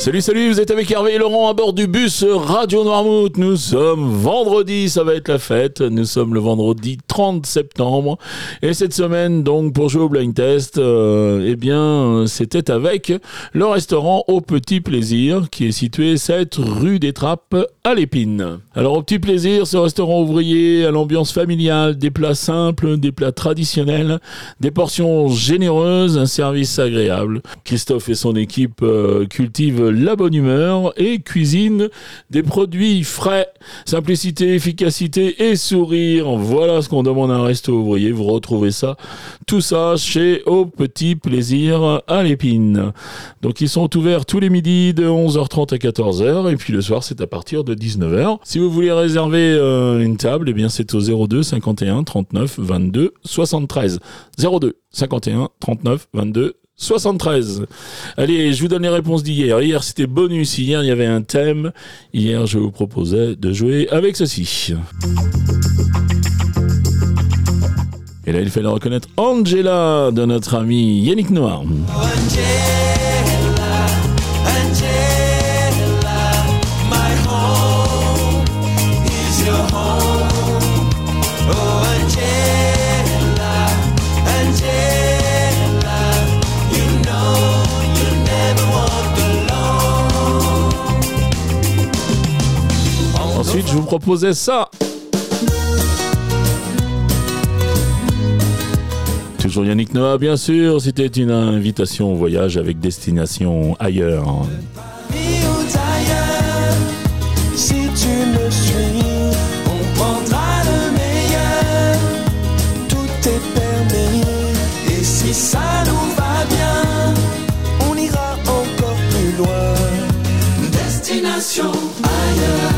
Salut, salut, vous êtes avec Hervé et Laurent à bord du bus Radio Noirmouth. Nous sommes vendredi, ça va être la fête. Nous sommes le vendredi 30 septembre. Et cette semaine, donc, pour jouer au blind test, euh, eh bien, c'était avec le restaurant Au Petit Plaisir, qui est situé 7 rue des Trappes à l'Épine. Alors, Au Petit Plaisir, ce restaurant ouvrier à l'ambiance familiale, des plats simples, des plats traditionnels, des portions généreuses, un service agréable. Christophe et son équipe euh, cultivent la bonne humeur et cuisine des produits frais. Simplicité, efficacité et sourire. Voilà ce qu'on demande à un resto ouvrier. Vous retrouvez ça, tout ça chez Au Petit Plaisir à l'Épine. Donc ils sont ouverts tous les midis de 11h30 à 14h et puis le soir c'est à partir de 19h. Si vous voulez réserver euh, une table, eh bien c'est au 02 51 39 22 73. 02 51 39 22 73. Allez, je vous donne les réponses d'hier. Hier, c'était bonus. Hier, il y avait un thème. Hier, je vous proposais de jouer avec ceci. Et là, il fallait reconnaître Angela de notre ami Yannick Noir. Je vous proposais ça. Toujours Yannick Noah, bien sûr. C'était une invitation au voyage avec destination ailleurs. Si tu me suis, on prendra le meilleur. Tout est permis. Et si ça nous va bien, on ira encore plus loin. Destination ailleurs.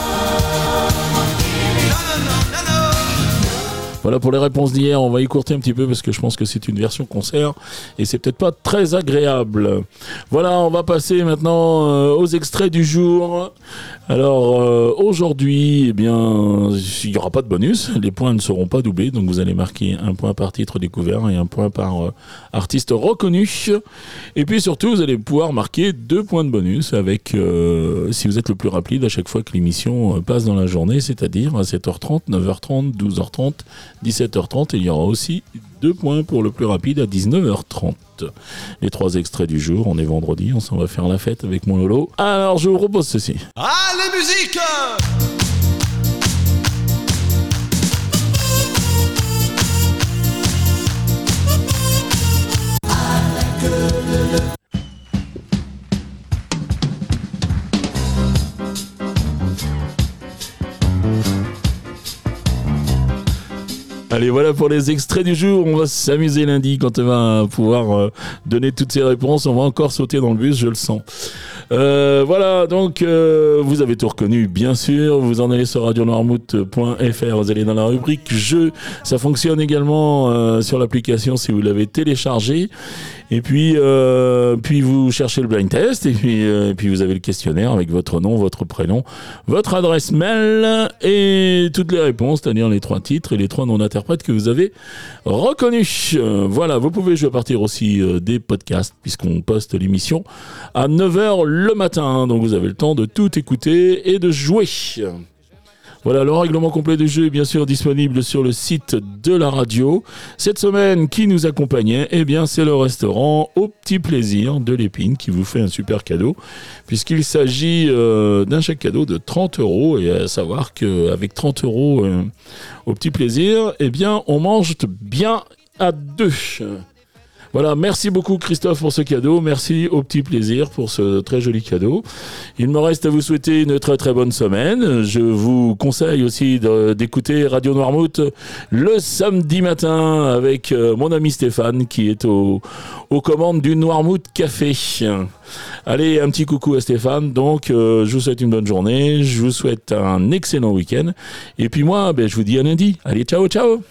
Voilà pour les réponses d'hier. On va écourter un petit peu parce que je pense que c'est une version concert et c'est peut-être pas très agréable. Voilà, on va passer maintenant euh, aux extraits du jour. Alors euh, aujourd'hui, eh bien, il n'y aura pas de bonus. Les points ne seront pas doublés, donc vous allez marquer un point par titre découvert et un point par euh, artiste reconnu. Et puis surtout, vous allez pouvoir marquer deux points de bonus avec si vous êtes le plus rapide à chaque fois que l'émission passe dans la journée, c'est-à-dire à 7h30, 9h30, 12h30, 17h30. Et il y aura aussi deux points pour le plus rapide à 19h30. Les trois extraits du jour, on est vendredi, on s'en va faire la fête avec mon Lolo. Alors je vous propose ceci. Allez, musique! Allez, voilà pour les extraits du jour. On va s'amuser lundi quand on va pouvoir euh, donner toutes ces réponses. On va encore sauter dans le bus, je le sens. Euh, voilà, donc euh, vous avez tout reconnu, bien sûr. Vous en allez sur radionoirmouth.fr. Vous allez dans la rubrique jeux. Ça fonctionne également sur l'application si vous l'avez téléchargé. Et puis, puis vous cherchez le blind test et puis, puis vous avez le questionnaire avec votre nom, votre prénom, votre adresse mail et toutes les réponses, c'est-à-dire les trois titres et les trois noms que vous avez reconnus. Euh, voilà, vous pouvez jouer à partir aussi euh, des podcasts puisqu'on poste l'émission à 9h le matin. Donc vous avez le temps de tout écouter et de jouer. Voilà, le règlement complet du jeu est bien sûr disponible sur le site de la radio. Cette semaine, qui nous accompagnait? Eh bien, c'est le restaurant Au Petit Plaisir de l'Épine qui vous fait un super cadeau, puisqu'il s'agit euh, d'un chèque cadeau de 30 euros. Et à savoir qu'avec 30 euros euh, au Petit Plaisir, eh bien, on mange bien à deux. Voilà, merci beaucoup Christophe pour ce cadeau. Merci au petit plaisir pour ce très joli cadeau. Il me reste à vous souhaiter une très très bonne semaine. Je vous conseille aussi d'écouter Radio Noirmouth le samedi matin avec euh, mon ami Stéphane qui est aux commandes du Noirmouth Café. Allez, un petit coucou à Stéphane. Donc, euh, je vous souhaite une bonne journée. Je vous souhaite un excellent week-end. Et puis moi, ben, je vous dis à lundi. Allez, ciao, ciao